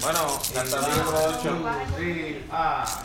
Bueno, hasta el 8. Sí, ah.